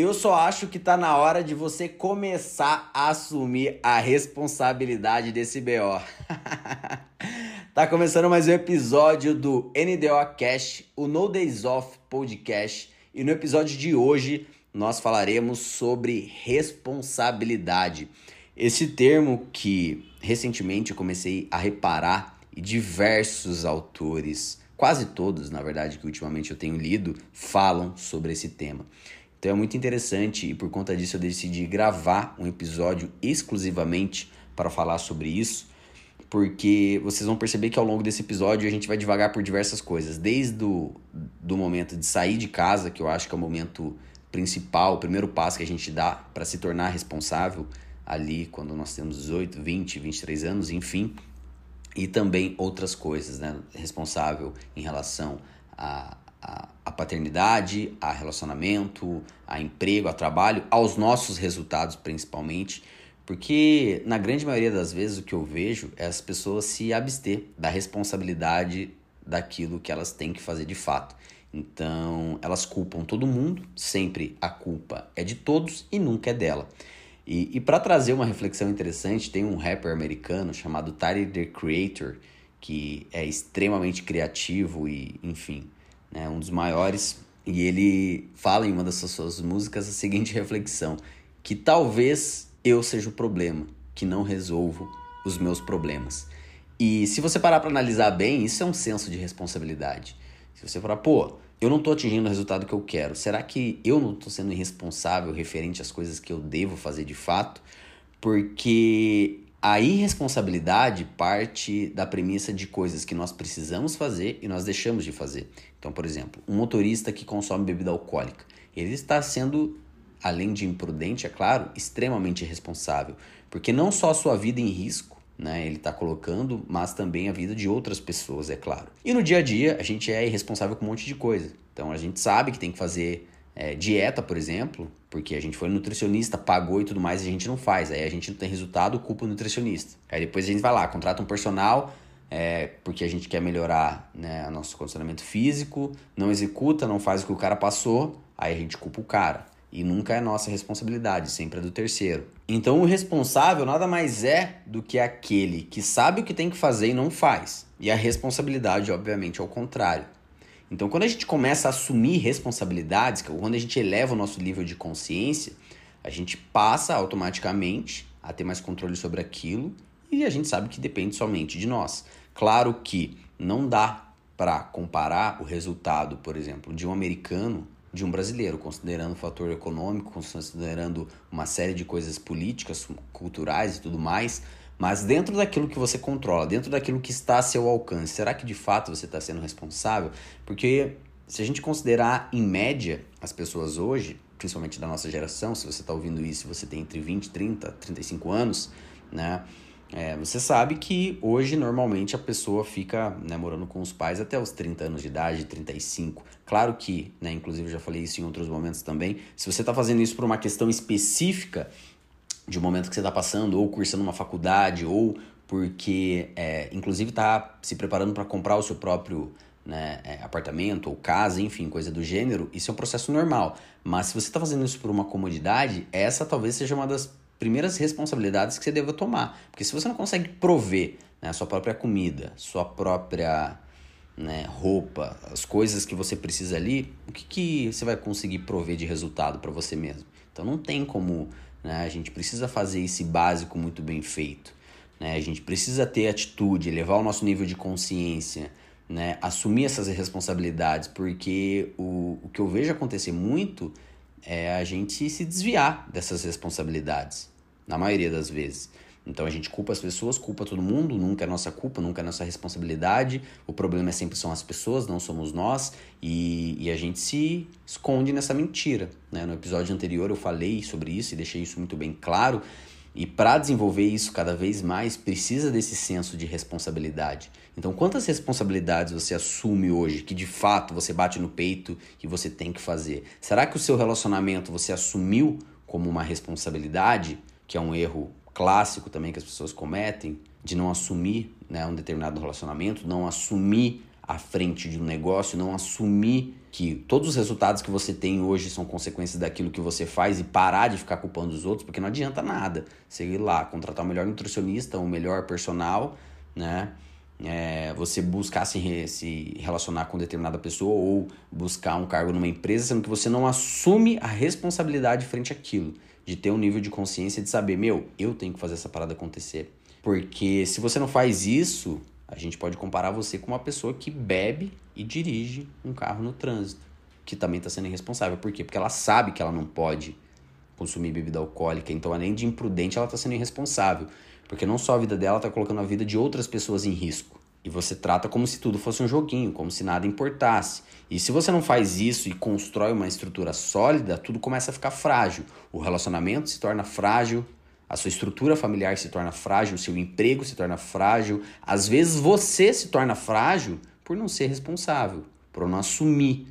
Eu só acho que tá na hora de você começar a assumir a responsabilidade desse BO. tá começando mais um episódio do NDO Cash, o No Days Off Podcast, e no episódio de hoje nós falaremos sobre responsabilidade. Esse termo que recentemente eu comecei a reparar e diversos autores, quase todos, na verdade, que ultimamente eu tenho lido, falam sobre esse tema. Então é muito interessante e por conta disso eu decidi gravar um episódio exclusivamente para falar sobre isso, porque vocês vão perceber que ao longo desse episódio a gente vai devagar por diversas coisas, desde o do momento de sair de casa, que eu acho que é o momento principal, o primeiro passo que a gente dá para se tornar responsável ali quando nós temos 18, 20, 23 anos, enfim, e também outras coisas, né? Responsável em relação a, a, paternidade, a relacionamento, a emprego, a trabalho, aos nossos resultados principalmente, porque na grande maioria das vezes o que eu vejo é as pessoas se abster da responsabilidade daquilo que elas têm que fazer de fato. Então, elas culpam todo mundo, sempre a culpa é de todos e nunca é dela. E, e para trazer uma reflexão interessante, tem um rapper americano chamado Tyler the Creator, que é extremamente criativo e, enfim, né, um dos maiores. E ele fala em uma das suas músicas a seguinte reflexão: que talvez eu seja o problema, que não resolvo os meus problemas. E se você parar para analisar bem, isso é um senso de responsabilidade. Se você falar, pô, eu não estou atingindo o resultado que eu quero, será que eu não estou sendo irresponsável referente às coisas que eu devo fazer de fato? Porque a irresponsabilidade parte da premissa de coisas que nós precisamos fazer e nós deixamos de fazer. Então, por exemplo, um motorista que consome bebida alcoólica, ele está sendo, além de imprudente, é claro, extremamente irresponsável, porque não só a sua vida em risco, né, ele está colocando, mas também a vida de outras pessoas, é claro. E no dia a dia, a gente é irresponsável com um monte de coisa. Então a gente sabe que tem que fazer é, dieta, por exemplo, porque a gente foi nutricionista, pagou e tudo mais, a gente não faz. Aí a gente não tem resultado, culpa o nutricionista. Aí depois a gente vai lá, contrata um personal, é, porque a gente quer melhorar né, o nosso condicionamento físico, não executa, não faz o que o cara passou, aí a gente culpa o cara. E nunca é nossa responsabilidade, sempre é do terceiro. Então o responsável nada mais é do que aquele que sabe o que tem que fazer e não faz. E a responsabilidade, obviamente, é o contrário. Então quando a gente começa a assumir responsabilidades, quando a gente eleva o nosso nível de consciência, a gente passa automaticamente a ter mais controle sobre aquilo e a gente sabe que depende somente de nós. Claro que não dá para comparar o resultado, por exemplo, de um americano de um brasileiro, considerando o fator econômico, considerando uma série de coisas políticas, culturais e tudo mais, mas dentro daquilo que você controla, dentro daquilo que está a seu alcance, será que de fato você está sendo responsável? Porque se a gente considerar em média as pessoas hoje, principalmente da nossa geração, se você está ouvindo isso, você tem entre 20, 30, 35 anos, né? É, você sabe que hoje normalmente a pessoa fica né, morando com os pais até os 30 anos de idade, 35. Claro que, né, inclusive eu já falei isso em outros momentos também, se você está fazendo isso por uma questão específica de um momento que você está passando, ou cursando uma faculdade, ou porque, é, inclusive, está se preparando para comprar o seu próprio né, é, apartamento ou casa, enfim, coisa do gênero, isso é um processo normal. Mas se você está fazendo isso por uma comodidade, essa talvez seja uma das primeiras responsabilidades que você deva tomar. Porque se você não consegue prover né, sua própria comida, sua própria né, roupa, as coisas que você precisa ali, o que, que você vai conseguir prover de resultado para você mesmo? Então não tem como. Né, a gente precisa fazer esse básico muito bem feito. Né? A gente precisa ter atitude, elevar o nosso nível de consciência, né? assumir essas responsabilidades, porque o, o que eu vejo acontecer muito é a gente se desviar dessas responsabilidades na maioria das vezes. Então a gente culpa as pessoas, culpa todo mundo, nunca é nossa culpa, nunca é nossa responsabilidade. O problema é sempre são as pessoas, não somos nós, e, e a gente se esconde nessa mentira. Né? No episódio anterior eu falei sobre isso e deixei isso muito bem claro. E para desenvolver isso cada vez mais, precisa desse senso de responsabilidade. Então, quantas responsabilidades você assume hoje que de fato você bate no peito e você tem que fazer? Será que o seu relacionamento você assumiu como uma responsabilidade? que é um erro clássico também que as pessoas cometem, de não assumir né, um determinado relacionamento, não assumir à frente de um negócio, não assumir que todos os resultados que você tem hoje são consequências daquilo que você faz e parar de ficar culpando os outros, porque não adianta nada. Você ir lá, contratar o melhor nutricionista, o melhor personal, né? É, você buscar se, re, se relacionar com determinada pessoa ou buscar um cargo numa empresa, sendo que você não assume a responsabilidade frente àquilo, de ter um nível de consciência de saber, meu, eu tenho que fazer essa parada acontecer. Porque se você não faz isso, a gente pode comparar você com uma pessoa que bebe e dirige um carro no trânsito, que também está sendo irresponsável. Por quê? Porque ela sabe que ela não pode consumir bebida alcoólica, então além de imprudente, ela está sendo irresponsável. Porque não só a vida dela está colocando a vida de outras pessoas em risco. E você trata como se tudo fosse um joguinho, como se nada importasse. E se você não faz isso e constrói uma estrutura sólida, tudo começa a ficar frágil. O relacionamento se torna frágil, a sua estrutura familiar se torna frágil, seu emprego se torna frágil. Às vezes você se torna frágil por não ser responsável, por não assumir,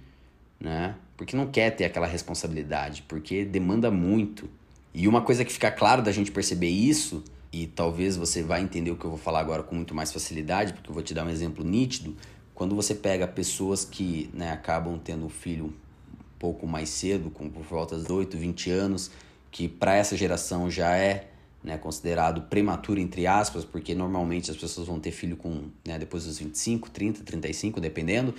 né? Porque não quer ter aquela responsabilidade, porque demanda muito. E uma coisa que fica claro da gente perceber isso e talvez você vá entender o que eu vou falar agora com muito mais facilidade, porque eu vou te dar um exemplo nítido. Quando você pega pessoas que né, acabam tendo um filho um pouco mais cedo, com por volta de 8, 20 anos, que para essa geração já é né, considerado prematuro, entre aspas, porque normalmente as pessoas vão ter filho com né, depois dos 25, 30, 35, dependendo.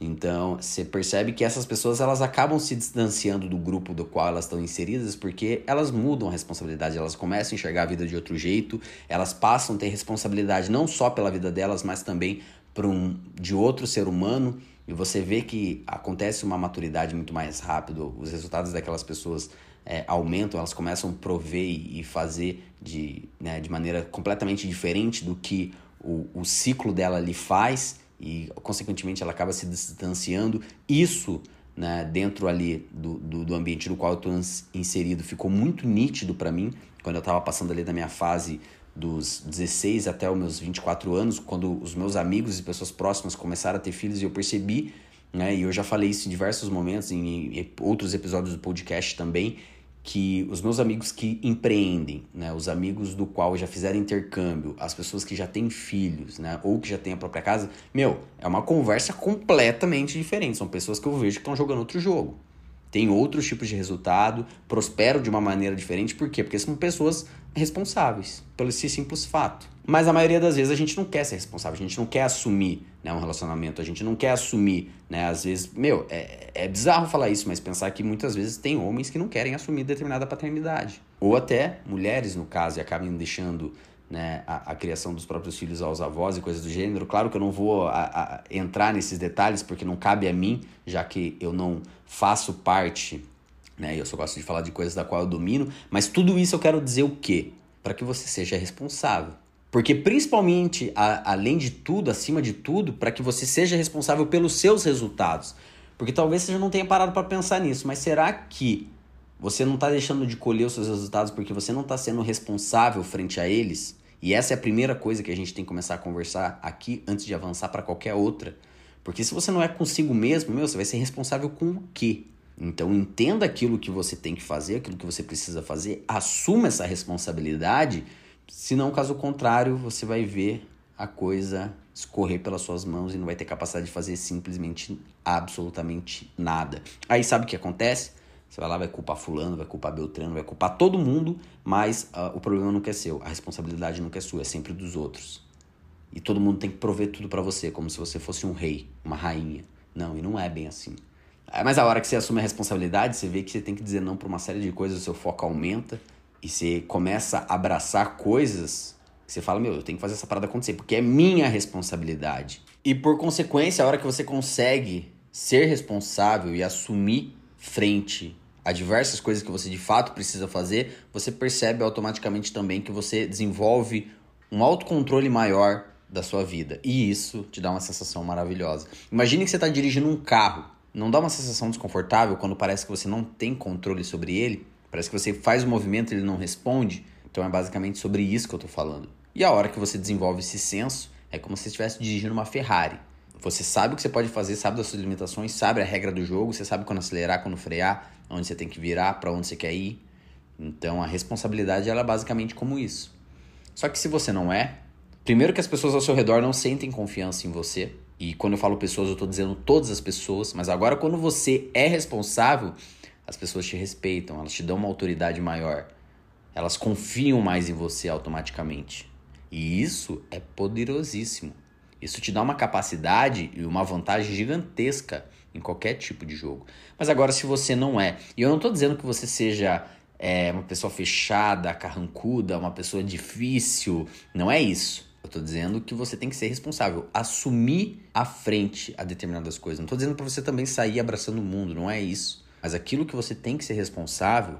Então, você percebe que essas pessoas elas acabam se distanciando do grupo do qual elas estão inseridas porque elas mudam a responsabilidade, elas começam a enxergar a vida de outro jeito, elas passam a ter responsabilidade não só pela vida delas, mas também um de outro ser humano. E você vê que acontece uma maturidade muito mais rápido, os resultados daquelas pessoas é, aumentam, elas começam a prover e fazer de, né, de maneira completamente diferente do que o, o ciclo dela lhe faz e, consequentemente, ela acaba se distanciando. Isso, né, dentro ali do, do, do ambiente no qual eu estou inserido, ficou muito nítido para mim quando eu estava passando ali da minha fase dos 16 até os meus 24 anos, quando os meus amigos e pessoas próximas começaram a ter filhos e eu percebi, né, e eu já falei isso em diversos momentos, em, outros episódios do podcast também, que os meus amigos que empreendem, né, os amigos do qual já fizeram intercâmbio, as pessoas que já têm filhos, né, ou que já têm a própria casa, meu, é uma conversa completamente diferente. São pessoas que eu vejo que estão jogando outro jogo. Tem outros tipos de resultado, prosperam de uma maneira diferente, por quê? Porque são pessoas responsáveis, pelo esse simples fato. Mas a maioria das vezes a gente não quer ser responsável, a gente não quer assumir né, um relacionamento, a gente não quer assumir, né? Às vezes, meu, é, é bizarro falar isso, mas pensar que muitas vezes tem homens que não querem assumir determinada paternidade. Ou até mulheres, no caso, e acabam deixando né, a, a, criação dos próprios filhos aos avós e coisas do gênero. Claro que eu não vou a, a, entrar nesses detalhes porque não cabe a mim, já que eu não faço parte, né? Eu só gosto de falar de coisas da qual eu domino, mas tudo isso eu quero dizer o quê? Para que você seja responsável. Porque, principalmente, além de tudo, acima de tudo, para que você seja responsável pelos seus resultados. Porque talvez você já não tenha parado para pensar nisso, mas será que você não está deixando de colher os seus resultados porque você não está sendo responsável frente a eles? E essa é a primeira coisa que a gente tem que começar a conversar aqui antes de avançar para qualquer outra. Porque se você não é consigo mesmo, meu, você vai ser responsável com o quê? Então entenda aquilo que você tem que fazer, aquilo que você precisa fazer, assuma essa responsabilidade se não, caso contrário, você vai ver a coisa escorrer pelas suas mãos e não vai ter capacidade de fazer simplesmente absolutamente nada. Aí sabe o que acontece? Você vai lá, vai culpar fulano, vai culpar Beltrano, vai culpar todo mundo, mas uh, o problema não é seu, a responsabilidade não é sua, é sempre dos outros. E todo mundo tem que prover tudo para você, como se você fosse um rei, uma rainha. Não, e não é bem assim. Mas a hora que você assume a responsabilidade, você vê que você tem que dizer não para uma série de coisas, o seu foco aumenta, e você começa a abraçar coisas, você fala, meu, eu tenho que fazer essa parada acontecer, porque é minha responsabilidade. E por consequência, a hora que você consegue ser responsável e assumir frente a diversas coisas que você de fato precisa fazer, você percebe automaticamente também que você desenvolve um autocontrole maior da sua vida. E isso te dá uma sensação maravilhosa. Imagine que você está dirigindo um carro. Não dá uma sensação desconfortável quando parece que você não tem controle sobre ele? Parece que você faz o movimento e ele não responde. Então é basicamente sobre isso que eu estou falando. E a hora que você desenvolve esse senso, é como se estivesse dirigindo uma Ferrari. Você sabe o que você pode fazer, sabe das suas limitações, sabe a regra do jogo, você sabe quando acelerar, quando frear, onde você tem que virar, para onde você quer ir. Então a responsabilidade ela é basicamente como isso. Só que se você não é, primeiro que as pessoas ao seu redor não sentem confiança em você, E quando eu falo pessoas, eu tô dizendo todas as pessoas, mas agora quando você é responsável, as pessoas te respeitam, elas te dão uma autoridade maior. Elas confiam mais em você automaticamente. E isso é poderosíssimo. Isso te dá uma capacidade e uma vantagem gigantesca em qualquer tipo de jogo. Mas agora, se você não é, e eu não estou dizendo que você seja é, uma pessoa fechada, carrancuda, uma pessoa difícil, não é isso. Eu estou dizendo que você tem que ser responsável, assumir a frente a determinadas coisas. Não estou dizendo para você também sair abraçando o mundo, não é isso. Mas aquilo que você tem que ser responsável,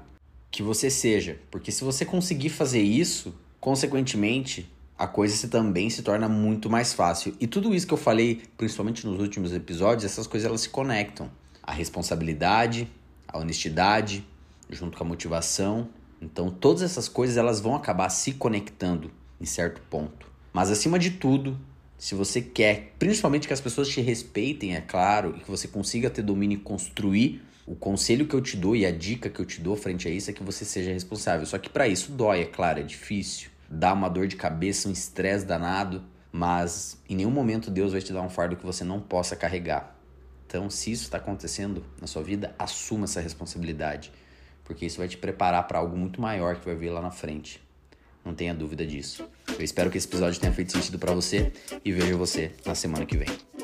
que você seja. Porque se você conseguir fazer isso, consequentemente, a coisa também se torna muito mais fácil. E tudo isso que eu falei, principalmente nos últimos episódios, essas coisas elas se conectam. A responsabilidade, a honestidade, junto com a motivação. Então, todas essas coisas elas vão acabar se conectando em certo ponto. Mas acima de tudo, se você quer, principalmente que as pessoas te respeitem, é claro, e que você consiga ter domínio e construir, o conselho que eu te dou e a dica que eu te dou frente a isso é que você seja responsável. Só que para isso dói, é claro, é difícil dá uma dor de cabeça, um estresse danado, mas em nenhum momento Deus vai te dar um fardo que você não possa carregar. Então, se isso está acontecendo na sua vida, assuma essa responsabilidade, porque isso vai te preparar para algo muito maior que vai vir lá na frente. Não tenha dúvida disso. Eu espero que esse episódio tenha feito sentido para você e vejo você na semana que vem.